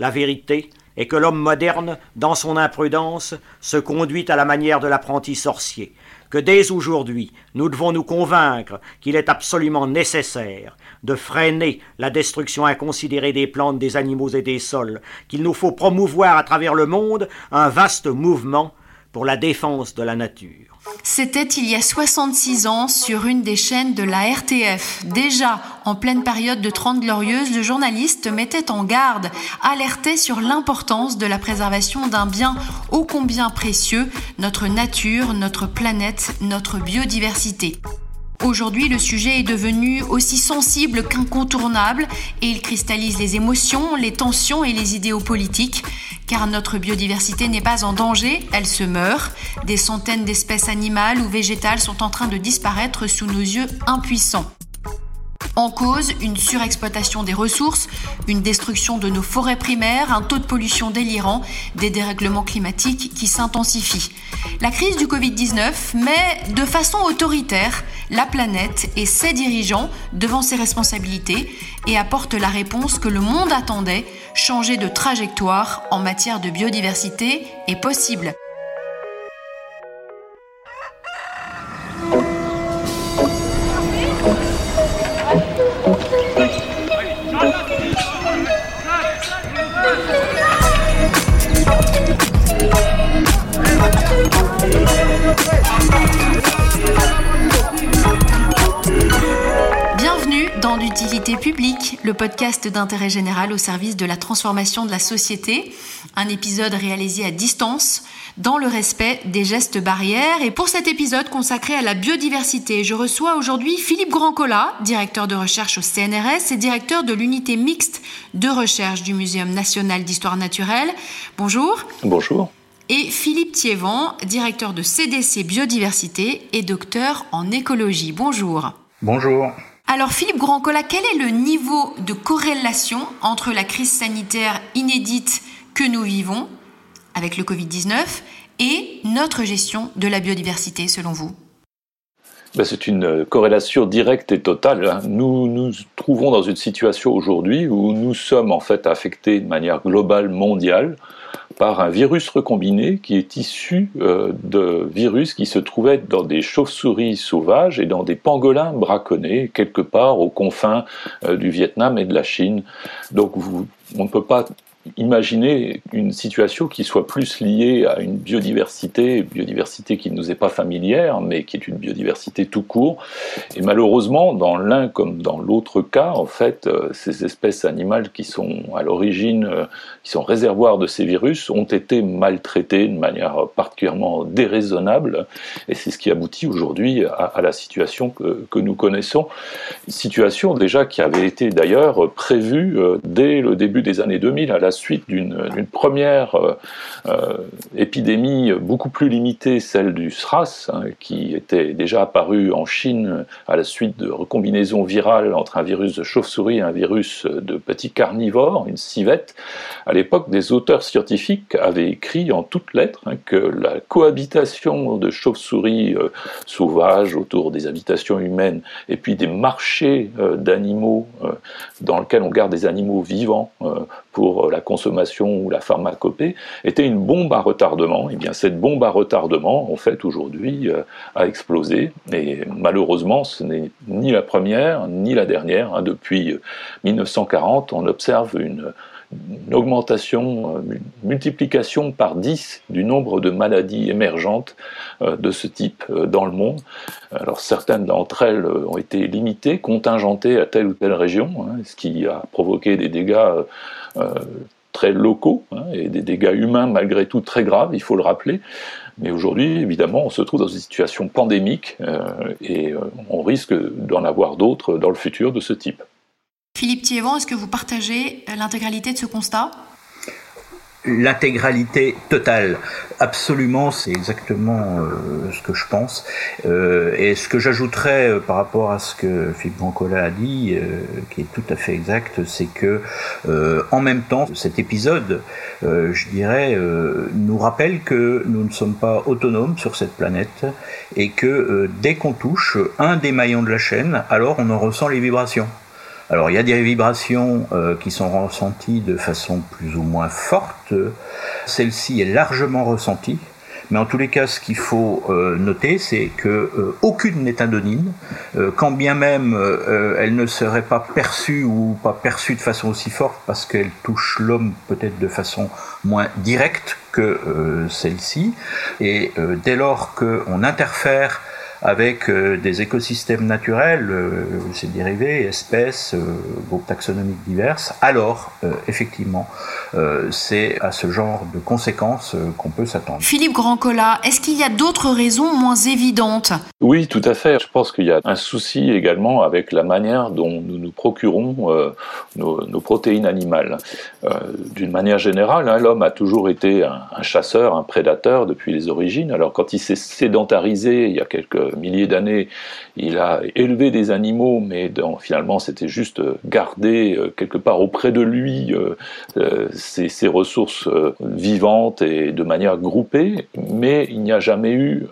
La vérité est que l'homme moderne, dans son imprudence, se conduit à la manière de l'apprenti sorcier, que dès aujourd'hui nous devons nous convaincre qu'il est absolument nécessaire de freiner la destruction inconsidérée des plantes, des animaux et des sols, qu'il nous faut promouvoir à travers le monde un vaste mouvement pour la défense de la nature. C'était il y a 66 ans sur une des chaînes de la RTF. Déjà, en pleine période de Trente Glorieuses, le journaliste mettait en garde, alertait sur l'importance de la préservation d'un bien ô combien précieux, notre nature, notre planète, notre biodiversité. Aujourd'hui, le sujet est devenu aussi sensible qu'incontournable et il cristallise les émotions, les tensions et les idéaux politiques car notre biodiversité n'est pas en danger, elle se meurt. Des centaines d'espèces animales ou végétales sont en train de disparaître sous nos yeux impuissants. En cause, une surexploitation des ressources, une destruction de nos forêts primaires, un taux de pollution délirant, des dérèglements climatiques qui s'intensifient. La crise du Covid-19 met de façon autoritaire la planète et ses dirigeants devant ses responsabilités et apporte la réponse que le monde attendait, changer de trajectoire en matière de biodiversité est possible. Utilité publique, le podcast d'intérêt général au service de la transformation de la société. Un épisode réalisé à distance, dans le respect des gestes barrières. Et pour cet épisode consacré à la biodiversité, je reçois aujourd'hui Philippe Grandcola, directeur de recherche au CNRS et directeur de l'unité mixte de recherche du Muséum national d'histoire naturelle. Bonjour. Bonjour et Philippe Thiévan, directeur de CDC Biodiversité et docteur en écologie. Bonjour. Bonjour. Alors Philippe Grandcola, quel est le niveau de corrélation entre la crise sanitaire inédite que nous vivons avec le Covid-19 et notre gestion de la biodiversité selon vous? Ben, c'est une corrélation directe et totale. Hein. Nous nous trouvons dans une situation aujourd'hui où nous sommes en fait affectés de manière globale, mondiale, par un virus recombiné qui est issu euh, de virus qui se trouvaient dans des chauves-souris sauvages et dans des pangolins braconnés quelque part aux confins euh, du Vietnam et de la Chine. Donc on ne peut pas imaginer une situation qui soit plus liée à une biodiversité, biodiversité qui ne nous est pas familière, mais qui est une biodiversité tout court. Et malheureusement, dans l'un comme dans l'autre cas, en fait, euh, ces espèces animales qui sont à l'origine, euh, qui sont réservoirs de ces virus, ont été maltraitées de manière particulièrement déraisonnable. Et c'est ce qui aboutit aujourd'hui à, la situation que, que, nous connaissons. Situation déjà qui avait été d'ailleurs prévue euh, dès le début des années 2000 à la suite d'une première euh, euh, épidémie beaucoup plus limitée, celle du SRAS, hein, qui était déjà apparue en Chine à la suite de recombinaisons virales entre un virus de chauve-souris et un virus de petits carnivores, une civette. À l'époque, des auteurs scientifiques avaient écrit en toutes lettres hein, que la cohabitation de chauves-souris euh, sauvages autour des habitations humaines et puis des marchés d'animaux dans lesquels on garde des animaux vivants pour la consommation ou la pharmacopée était une bombe à retardement. Et eh bien cette bombe à retardement, en fait, aujourd'hui, euh, a explosé. Et malheureusement, ce n'est ni la première ni la dernière. Hein. Depuis 1940, on observe une, augmentation, une euh, multiplication par 10 du nombre de maladies émergentes euh, de ce type dans le monde. Alors certaines d'entre elles ont été limitées, contingentées à telle ou telle région, hein, ce qui a provoqué des dégâts euh, très locaux hein, et des dégâts humains malgré tout très graves, il faut le rappeler. Mais aujourd'hui, évidemment, on se trouve dans une situation pandémique euh, et euh, on risque d'en avoir d'autres dans le futur de ce type. Philippe Thiévan, est-ce que vous partagez l'intégralité de ce constat? L'intégralité totale, absolument, c'est exactement euh, ce que je pense. Euh, et ce que j'ajouterais euh, par rapport à ce que Philippe Brancola a dit, qui est tout à fait exact, c'est que en même temps, cet épisode, je dirais, nous rappelle que nous ne sommes pas autonomes sur cette planète et que dès qu'on touche un des maillons de la chaîne, alors on en ressent les vibrations. Alors il y a des vibrations euh, qui sont ressenties de façon plus ou moins forte. Celle-ci est largement ressentie. Mais en tous les cas, ce qu'il faut euh, noter, c'est que euh, aucune n'est anonyme, quand bien même elle ne serait pas perçue ou pas perçue de façon aussi forte, parce qu'elle touche l'homme peut-être de façon moins directe que celle-ci. Et dès lors qu'on interfère avec euh, des écosystèmes naturels, euh, ces dérivés, espèces, euh, groupes taxonomiques diverses, alors effectivement, c'est à ce genre de conséquences qu'on peut s'attendre. Philippe Grandcola, est-ce qu'il y a d'autres raisons moins évidentes? Oui, tout à fait. Je pense qu'il y a un souci également avec la manière dont nous nous procurons nos, protéines animales. D'une manière générale, hein, l'homme a toujours été un, un chasseur, un prédateur depuis les origines. Alors quand il s'est sédentarisé il y a quelques milliers d'années, il a élevé des animaux, mais finalement c'était juste garder euh, quelque part auprès de lui ses, euh, ressources euh, vivantes et de manière groupée, mais il n'y a jamais eu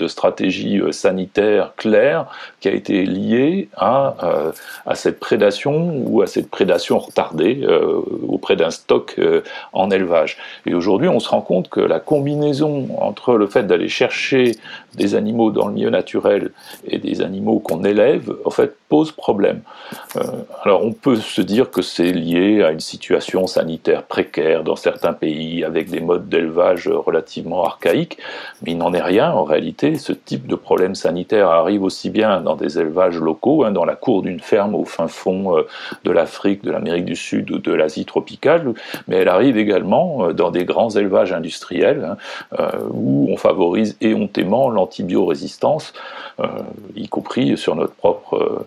de stratégie euh, sanitaire claire qui a été liée à, euh, à cette prédation ou à cette prédation retardée euh, auprès d'un stock en élevage. Et aujourd'hui, on se rend compte que la combinaison entre le fait d'aller chercher des animaux dans le milieu naturel et des animaux qu'on élève, en fait, pose problème. alors, on peut se dire que c'est lié à une situation sanitaire précaire dans certains pays avec des modes d'élevage relativement archaïques, mais il n'en est rien en réalité ce type de problème sanitaire arrive aussi bien dans des élevages locaux, hein, dans la cour d'une ferme au fin fond euh, de l'Afrique, de l'Amérique du Sud ou de l'Asie tropicale, mais elle arrive également euh, dans des grands élevages industriels hein, euh, où on favorise éhontément l'antibiorésistance, y compris sur notre propre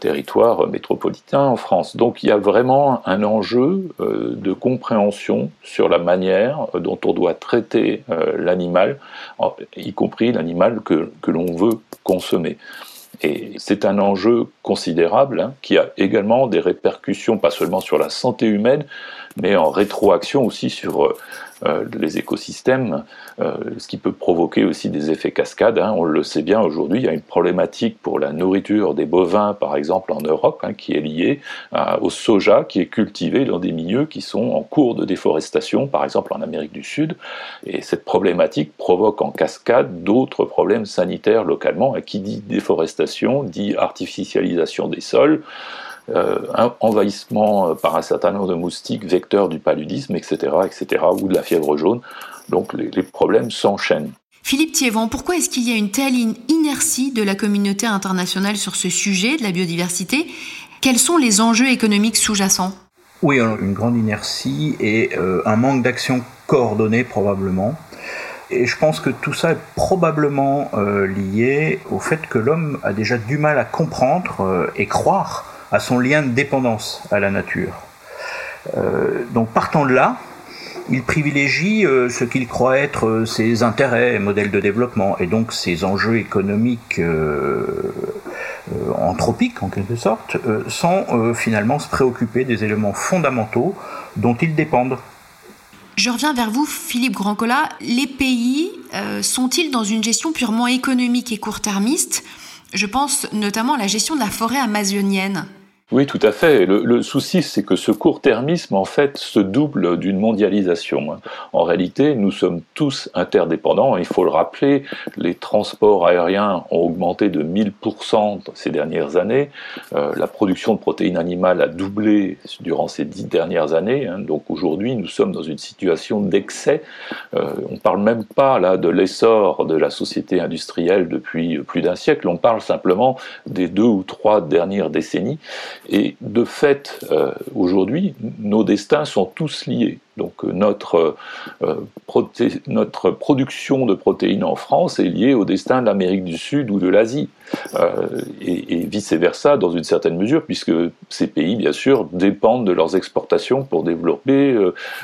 territoire métropolitain en France. Donc il y a vraiment un enjeu de compréhension sur la manière dont on doit traiter l'animal, y compris l'animal que, l'on veut consommer. Et c'est un enjeu considérable hein, qui a également des répercussions, pas seulement sur la santé humaine, mais en rétroaction aussi sur euh, les écosystèmes, euh, ce qui peut provoquer aussi des effets cascades. Hein. On le sait bien aujourd'hui, il y a une problématique pour la nourriture des bovins, par exemple en Europe, hein, qui est liée au soja qui est cultivé dans des milieux qui sont en cours de déforestation, par exemple en Amérique du Sud. Et cette problématique provoque en cascade d'autres problèmes sanitaires localement. Et qui dit déforestation dit artificialisation des sols. Euh, un envahissement euh, par un certain nombre de moustiques vecteurs du paludisme, etc., etc., ou de la fièvre jaune. Donc les, problèmes s'enchaînent. Philippe Thiévan, pourquoi est-ce qu'il y a une telle inertie de la communauté internationale sur ce sujet de la biodiversité? Quels sont les enjeux économiques sous-jacents? Oui, une grande inertie et euh, un manque d'action coordonnée probablement. Et je pense que tout ça est probablement lié au fait que l'homme a déjà du mal à comprendre et croire à son lien de dépendance à la nature. Euh, donc partant de là, il privilégie euh, ce qu'il croit être euh, ses intérêts, modèles de développement, et donc ses enjeux économiques anthropiques en quelque sorte, sans finalement se préoccuper des éléments fondamentaux dont ils dépendent. Je reviens vers vous, Philippe Grandcola. Les pays sont-ils dans une gestion purement économique et court-termiste? Je pense notamment à la gestion de la forêt amazonienne. Oui, tout à fait. Le, souci, c'est que ce court-termisme, en fait, se double d'une mondialisation. En réalité, nous sommes tous interdépendants. Il faut le rappeler, les transports aériens ont augmenté de 1000% ces dernières années. Euh, la production de protéines animales a doublé durant ces dix dernières années. Hein. Donc aujourd'hui, nous sommes dans une situation d'excès. Euh, on ne parle même pas là de l'essor de la société industrielle depuis plus d'un siècle. On parle simplement des deux ou trois dernières décennies. Et de fait, euh, aujourd'hui, nos destins sont tous liés. Donc euh, notre, euh, notre production de protéines en France est liée au destin de l'Amérique du Sud ou de l'Asie, et, vice-versa dans une certaine mesure, puisque ces pays, bien sûr, dépendent de leurs exportations pour développer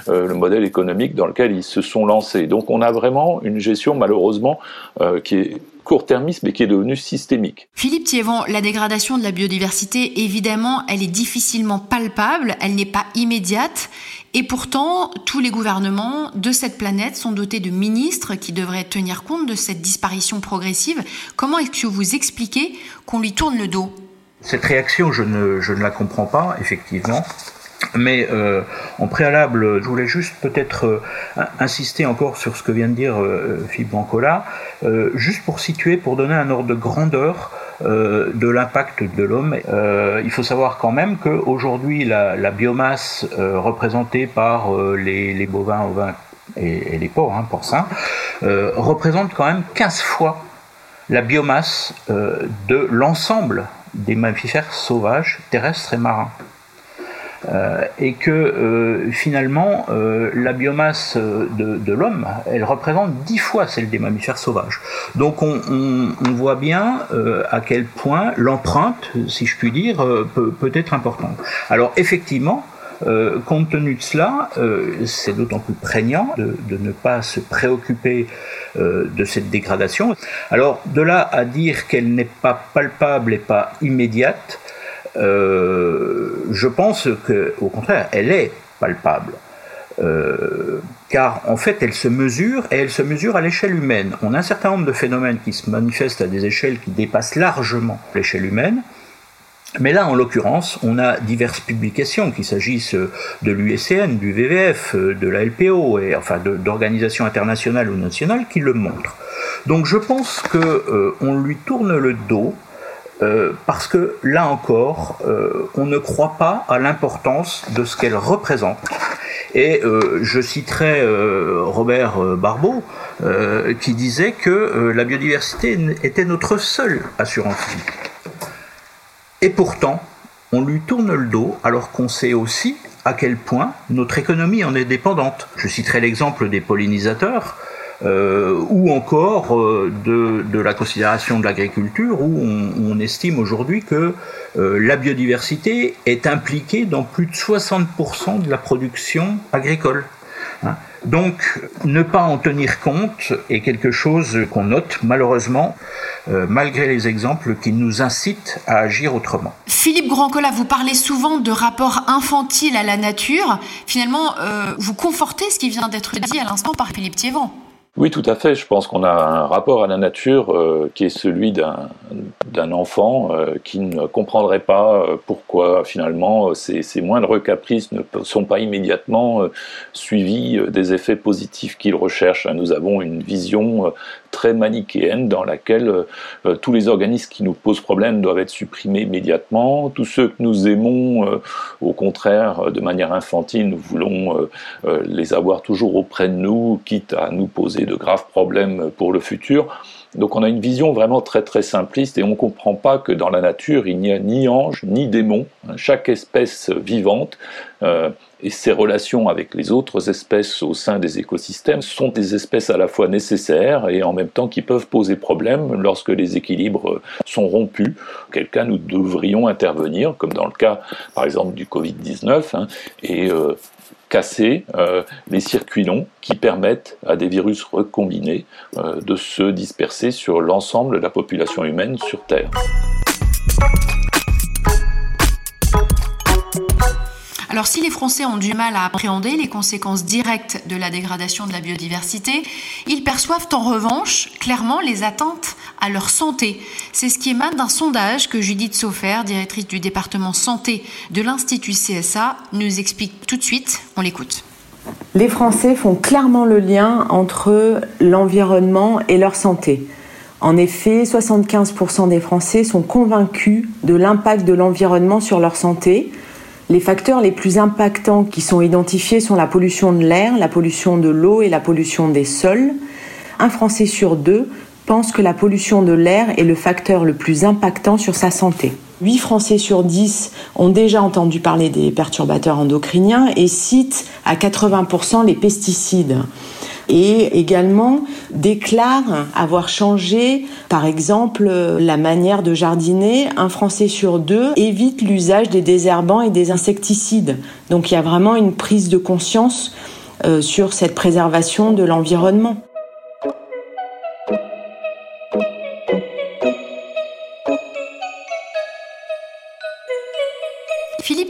le modèle économique dans lequel ils se sont lancés. Donc on a vraiment une gestion, malheureusement, qui est court-termisme et qui est devenu systémique. Philippe Thiévan, la dégradation de la biodiversité, évidemment, elle est difficilement palpable, elle n'est pas immédiate, et pourtant, tous les gouvernements de cette planète sont dotés de ministres qui devraient tenir compte de cette disparition progressive. Comment est-ce que vous expliquez qu'on lui tourne le dos? Cette réaction, je ne, je ne la comprends pas, effectivement. Mais euh, en préalable, je voulais juste peut-être euh, insister encore sur ce que vient de dire euh, Philippe Bancola, juste pour situer, pour donner un ordre de grandeur de l'impact de l'homme. il faut savoir quand même qu'aujourd'hui, la, la biomasse représentée par les, bovins, ovins et, et les porcs, hein, porcins, représente quand même 15 fois la biomasse de l'ensemble des mammifères sauvages, terrestres et marins. Euh, et que euh, finalement euh, la biomasse de, l'homme, elle représente dix fois celle des mammifères sauvages. Donc on, voit bien à quel point l'empreinte, si je puis dire, peut, être importante. Alors effectivement, compte tenu de cela, c'est d'autant plus prégnant de, ne pas se préoccuper de cette dégradation. Alors de là à dire qu'elle n'est pas palpable et pas immédiate, euh, je pense que, au contraire, elle est palpable. Euh, car en fait elle se mesure et elle se mesure à l'échelle humaine. On a un certain nombre de phénomènes qui se manifestent à des échelles qui dépassent largement l'échelle humaine. Mais là, en l'occurrence, on a diverses publications, qu'il s'agisse de l'USCN, du VVF, de la LPO, enfin d'organisations internationales ou nationales, qui le montrent. Donc je pense que euh, lui tourne le dos euh, parce que là encore, euh, on ne croit pas à l'importance de ce qu'elle représente. Et euh, je citerai Robert Barbeau qui disait que la biodiversité était notre seule assurance vie. Et pourtant, on lui tourne le dos alors qu'on sait aussi à quel point notre économie en est dépendante. Je citerai l'exemple des pollinisateurs euh, ou encore euh, de, la considération de l'agriculture, où on, estime aujourd'hui que euh, la biodiversité est impliquée dans plus de 60% de la production agricole. Hein. Donc, ne pas en tenir compte est quelque chose qu'on note malheureusement, malgré les exemples qui nous incitent à agir autrement. Philippe Grandcola, vous parlez souvent de rapport infantile à la nature. Finalement, vous confortez ce qui vient d'être dit à l'instant par Philippe Thiévent. Oui, tout à fait. Je pense qu'on a un rapport à la nature euh, qui est celui d'un enfant euh, qui ne comprendrait pas euh, pourquoi finalement ces, ces, moindres caprices ne sont pas immédiatement euh, suivis euh, des effets positifs qu'il recherche. Nous avons une vision très manichéenne dans laquelle tous les organismes qui nous posent problème doivent être supprimés immédiatement. Tous ceux que nous aimons, au contraire, de manière infantile, nous voulons les avoir toujours auprès de nous, quitte à nous poser de graves problèmes pour le futur. Donc on a une vision vraiment très très simpliste et on ne comprend pas que dans la nature il n'y a ni ange ni démon. Chaque espèce vivante euh, et ses relations avec les autres espèces au sein des écosystèmes sont des espèces à la fois nécessaires et en même temps qui peuvent poser problème lorsque les équilibres sont rompus. Quel cas nous devrions intervenir, comme dans le cas par exemple du Covid-19, hein, et euh, casser euh, les circuits longs qui permettent à des virus recombinés de se disperser sur l'ensemble de la population humaine sur Terre. Alors si les Français ont du mal à appréhender les conséquences directes de la dégradation de la biodiversité, ils perçoivent en revanche clairement les attentes à leur santé. C'est ce qui émane d'un sondage que Judith Saufer, directrice du département santé de l'Institut CSA, nous explique tout de suite. On l'écoute. Les Français font clairement le lien entre l'environnement et leur santé. En effet, 75% des Français sont convaincus de l'impact de l'environnement sur leur santé. Les facteurs les plus impactants qui sont identifiés sont la pollution de l'air, la pollution de l'eau et la pollution des sols. Un Français sur deux pense que la pollution de l'air est le facteur le plus impactant sur sa santé. 8 Français sur 10 ont déjà entendu parler des perturbateurs endocriniens et citent à 80% les pesticides et également déclarent avoir changé, par exemple, la manière de jardiner. Un Français sur deux évite l'usage des désherbants et des insecticides. Donc il y a vraiment une prise de conscience euh, sur cette préservation de l'environnement.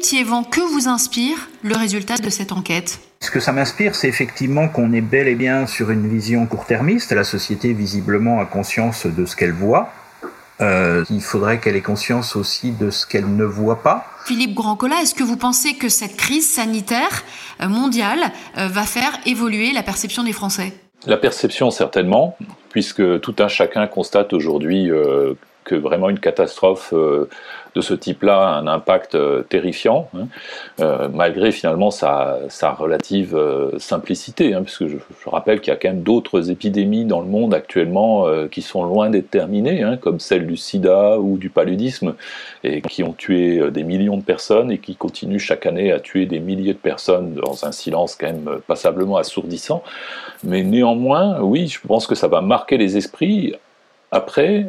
Que vous inspire le résultat de cette enquête? Ce que ça m'inspire, c'est effectivement qu'on est bel et bien sur une vision court-termiste. La société, visiblement, a conscience de ce qu'elle voit. Euh, il faudrait qu'elle ait conscience aussi de ce qu'elle ne voit pas. Philippe Grandcola, est-ce que vous pensez que cette crise sanitaire euh, mondiale euh, va faire évoluer la perception des Français? La perception, certainement, puisque tout un chacun constate aujourd'hui que vraiment une catastrophe de ce type-là a un impact euh, terrifiant, hein. euh, malgré finalement sa, relative euh, simplicité, hein, puisque je, rappelle qu'il y a quand même d'autres épidémies dans le monde actuellement qui sont loin d'être terminées, hein, comme celle du sida ou du paludisme, et qui ont tué des millions de personnes et qui continuent chaque année à tuer des milliers de personnes dans un silence quand même passablement assourdissant. Mais néanmoins, oui, je pense que ça va marquer les esprits. Après,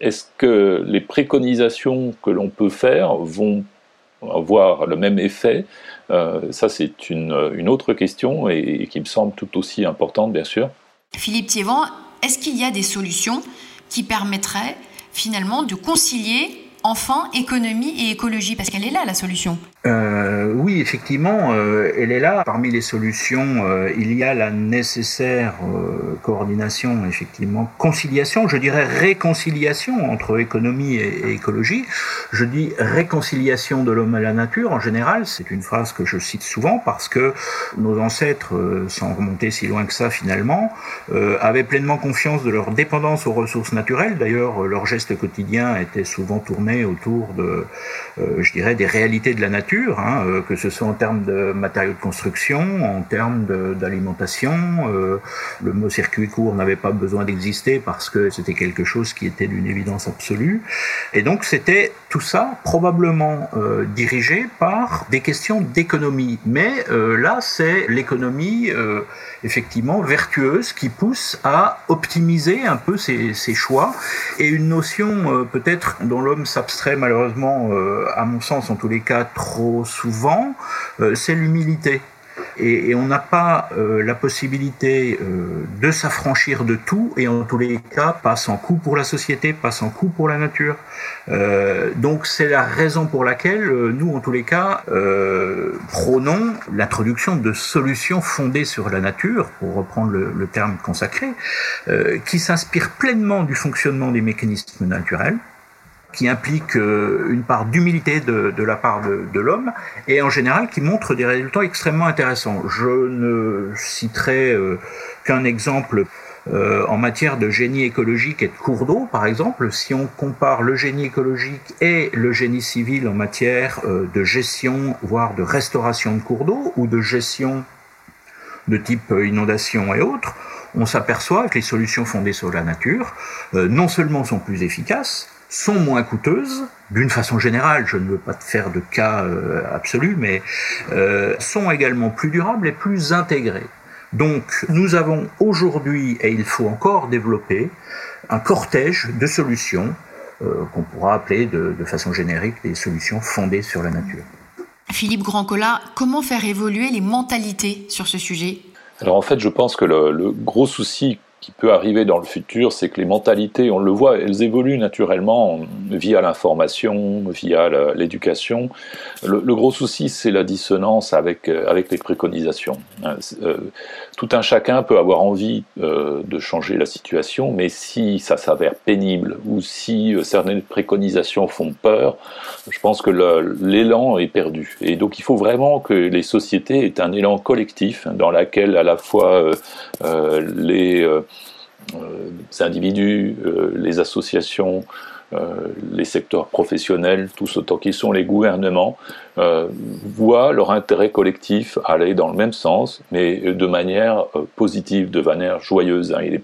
est-ce que les préconisations que l'on peut faire vont avoir le même effet? Euh, Ça, c'est une, autre question et, qui me semble tout aussi importante, bien sûr. Philippe Thiévan, est-ce qu'il y a des solutions qui permettraient finalement de concilier enfin économie et écologie? Parce qu'elle est là, la solution. Euh, oui, effectivement, euh, elle est là. Parmi les solutions, euh, il y a la nécessaire coordination, effectivement, conciliation, je dirais réconciliation entre économie et, écologie. Je dis réconciliation de l'homme à la nature en général. C'est une phrase que je cite souvent parce que nos ancêtres, sans remonter si loin que ça finalement, avaient pleinement confiance de leur dépendance aux ressources naturelles. D'ailleurs, leurs gestes quotidiens étaient souvent tournés autour de, je dirais, des réalités de la nature Hein, euh, que ce soit en termes de matériaux de construction, en termes d'alimentation. Euh, le mot circuit court n'avait pas besoin d'exister parce que c'était quelque chose qui était d'une évidence absolue. Et donc c'était tout ça probablement euh, dirigé par des questions d'économie. Mais là, c'est l'économie effectivement vertueuse qui pousse à optimiser un peu ses, ses choix. Et une notion peut-être dont l'homme s'abstrait malheureusement, à mon sens en tous les cas, trop souvent, euh, c'est l'humilité. Et, on n'a pas euh, la possibilité euh, de s'affranchir de tout, et en tous les cas, pas sans coût pour la société, pas sans coût pour la nature. donc c'est la raison pour laquelle nous, en tous les cas, prônons l'introduction de solutions fondées sur la nature, pour reprendre le, le terme consacré, qui s'inspirent pleinement du fonctionnement des mécanismes naturels, qui implique euh, une part d'humilité de, la part de, de l'homme et en général qui montre des résultats extrêmement intéressants. Je ne citerai euh, qu'un exemple euh, en matière de génie écologique et de cours d'eau, par exemple, si on compare le génie écologique et le génie civil en matière de gestion, voire de restauration de cours d'eau ou de gestion de type inondation et autres, on s'aperçoit que les solutions fondées sur la nature non seulement sont plus efficaces, sont moins coûteuses, d'une façon générale, je ne veux pas te faire de cas euh, absolu, mais euh, sont également plus durables et plus intégrées. Donc nous avons aujourd'hui, et il faut encore développer, un cortège de solutions euh, qu'on pourra appeler de, de, façon générique des solutions fondées sur la nature. Philippe Grandcola, comment faire évoluer les mentalités sur ce sujet? Alors en fait, je pense que le, le gros souci qui peut arriver dans le futur, c'est que les mentalités, on le voit, elles évoluent naturellement via l'information, via l'éducation. Le, gros souci, c'est la dissonance avec, euh, avec les préconisations. Hein, euh, tout un chacun peut avoir envie euh, de changer la situation, mais si ça s'avère pénible ou si certaines préconisations font peur, je pense que l'élan est perdu. Et donc il faut vraiment que les sociétés aient un élan collectif dans lequel à la fois les les individus, euh, les associations, euh, les secteurs professionnels, tous autant qu'ils sont les gouvernements, euh, voient leur intérêt collectif aller dans le même sens, mais de manière positive, de manière joyeuse. Hein. Il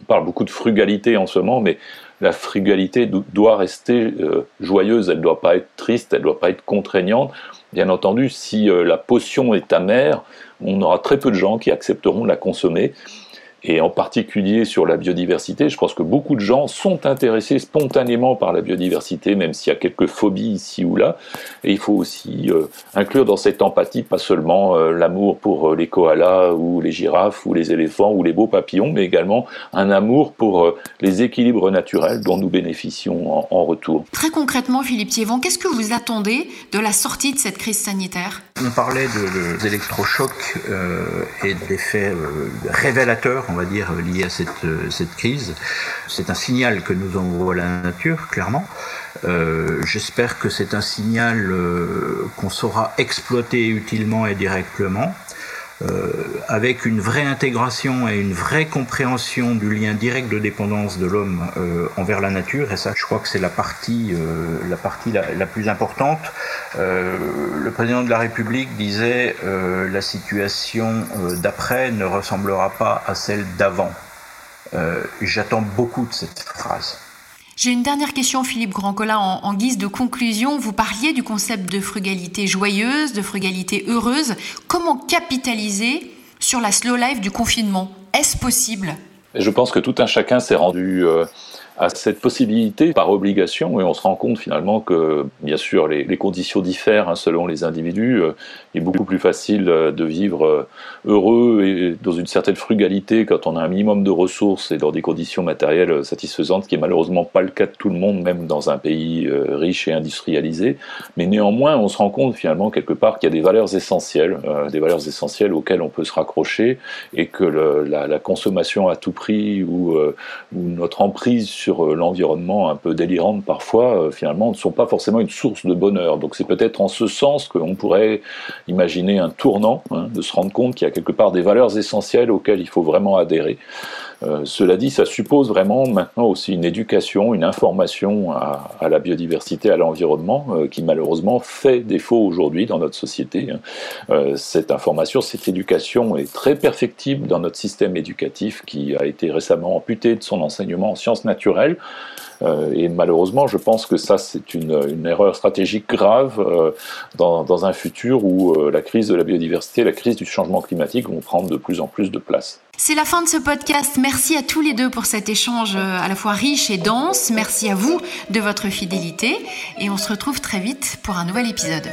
on parle beaucoup de frugalité en ce moment, mais la frugalité doit rester joyeuse, elle ne doit pas être triste, elle ne doit pas être contraignante. Bien entendu, si la potion est amère, on aura très peu de gens qui accepteront de la consommer et en particulier sur la biodiversité. Je pense que beaucoup de gens sont intéressés spontanément par la biodiversité, même s'il y a quelques phobies ici ou là. Et il faut aussi euh, inclure dans cette empathie pas seulement euh, l'amour pour euh, les koalas ou les girafes ou les éléphants ou les beaux papillons, mais également un amour pour les équilibres naturels dont nous bénéficions en, retour. Très concrètement, Philippe Thiévan, qu'est-ce que vous attendez de la sortie de cette crise sanitaire? On parlait de, de, d'électrochocs et d'effets révélateurs on va dire, liées à cette, cette crise. C'est un signal que nous envoie la nature, clairement. Euh, J'espère que c'est un signal qu'on saura exploiter utilement et directement. Euh, avec une vraie intégration et une vraie compréhension du lien direct de dépendance de l'homme euh, envers la nature. Et ça, je crois que c'est la partie, euh, la, partie la, plus importante. Le président de la République disait la situation d'après ne ressemblera pas à celle d'avant. J'attends beaucoup de cette phrase. J'ai une dernière question, Philippe Grandcola, en, en, guise de conclusion. Vous parliez du concept de frugalité joyeuse, de frugalité heureuse. Comment capitaliser sur la slow life du confinement? Est-ce possible? Je pense que tout un chacun s'est rendu euh, à cette possibilité par obligation et on se rend compte finalement que bien sûr les, conditions diffèrent hein, selon les individus. Euh, est beaucoup plus facile euh, de vivre euh, heureux et dans une certaine frugalité quand on a un minimum de ressources et dans des conditions matérielles satisfaisantes, ce qui est malheureusement pas le cas de tout le monde, même dans un pays riche et industrialisé. Mais néanmoins, on se rend compte finalement quelque part qu'il y a des valeurs essentielles, des valeurs essentielles auxquelles on peut se raccrocher et que la, consommation à tout prix ou, notre emprise sur euh, l'environnement un peu délirante parfois, euh, finalement, ne sont pas forcément une source de bonheur. Donc c'est peut-être en ce sens qu'on pourrait imaginer un tournant, hein, de se rendre compte qu'il y a quelque part des valeurs essentielles auxquelles il faut vraiment adhérer. Euh, cela dit, ça suppose vraiment maintenant aussi une éducation, une information à, la biodiversité, à l'environnement, euh, qui malheureusement fait défaut aujourd'hui dans notre société. Hein. Euh, cette information, cette éducation est très perfectible dans notre système éducatif qui a été récemment amputé de son enseignement en sciences naturelles. Et malheureusement, je pense que ça, c'est une, erreur stratégique grave dans, un futur où la crise de la biodiversité, la crise du changement climatique vont prendre de plus en plus de place. C'est la fin de ce podcast. Merci à tous les deux pour cet échange euh, à la fois riche et dense. Merci à vous de votre fidélité et on se retrouve très vite pour un nouvel épisode.